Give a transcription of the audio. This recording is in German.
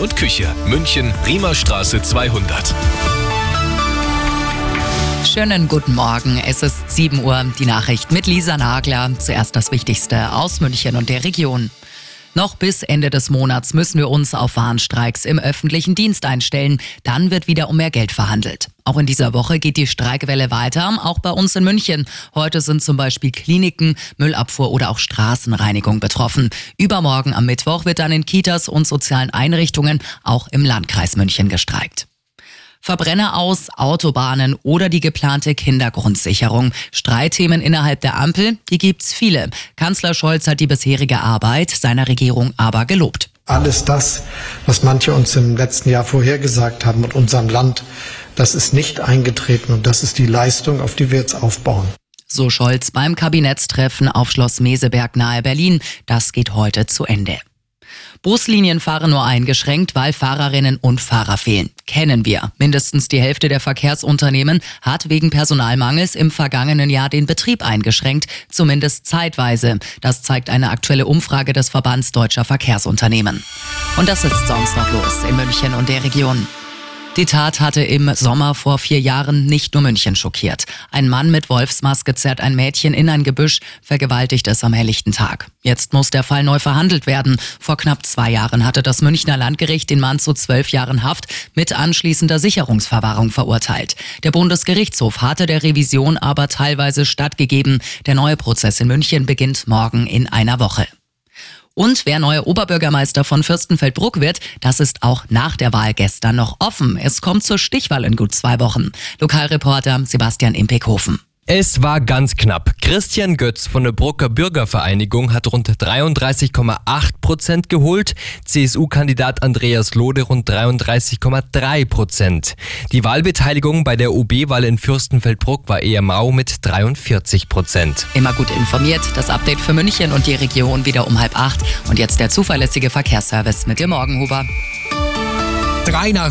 und Küche. München, Riemerstraße 200. Schönen guten Morgen. Es ist 7 Uhr. Die Nachricht mit Lisa Nagler. Zuerst das Wichtigste aus München und der Region. Noch bis Ende des Monats müssen wir uns auf Warnstreiks im öffentlichen Dienst einstellen. Dann wird wieder um mehr Geld verhandelt. Auch in dieser Woche geht die Streikwelle weiter, auch bei uns in München. Heute sind zum Beispiel Kliniken, Müllabfuhr oder auch Straßenreinigung betroffen. Übermorgen am Mittwoch wird dann in Kitas und sozialen Einrichtungen auch im Landkreis München gestreikt. Verbrenner aus, Autobahnen oder die geplante Kindergrundsicherung. Streitthemen innerhalb der Ampel, die gibt's viele. Kanzler Scholz hat die bisherige Arbeit seiner Regierung aber gelobt. Alles das, was manche uns im letzten Jahr vorhergesagt haben mit unserem Land, das ist nicht eingetreten und das ist die Leistung, auf die wir jetzt aufbauen. So Scholz beim Kabinettstreffen auf Schloss Meseberg nahe Berlin. Das geht heute zu Ende. Buslinien fahren nur eingeschränkt, weil Fahrerinnen und Fahrer fehlen. Kennen wir. Mindestens die Hälfte der Verkehrsunternehmen hat wegen Personalmangels im vergangenen Jahr den Betrieb eingeschränkt, zumindest zeitweise. Das zeigt eine aktuelle Umfrage des Verbands Deutscher Verkehrsunternehmen. Und das ist sonst noch los in München und der Region. Die Tat hatte im Sommer vor vier Jahren nicht nur München schockiert. Ein Mann mit Wolfsmaske zerrt ein Mädchen in ein Gebüsch, vergewaltigt es am helllichten Tag. Jetzt muss der Fall neu verhandelt werden. Vor knapp zwei Jahren hatte das Münchner Landgericht den Mann zu zwölf Jahren Haft mit anschließender Sicherungsverwahrung verurteilt. Der Bundesgerichtshof hatte der Revision aber teilweise stattgegeben. Der neue Prozess in München beginnt morgen in einer Woche. Und wer neuer Oberbürgermeister von Fürstenfeldbruck wird, das ist auch nach der Wahl gestern noch offen. Es kommt zur Stichwahl in gut zwei Wochen. Lokalreporter Sebastian Impekhofen. Es war ganz knapp. Christian Götz von der Brucker Bürgervereinigung hat rund 33,8 Prozent geholt, CSU-Kandidat Andreas Lode rund 33,3 Prozent. Die Wahlbeteiligung bei der OB-Wahl in Fürstenfeldbruck war eher mau mit 43 Prozent. Immer gut informiert, das Update für München und die Region wieder um halb acht. Und jetzt der zuverlässige Verkehrsservice mit dem Morgenhuber. Drei nach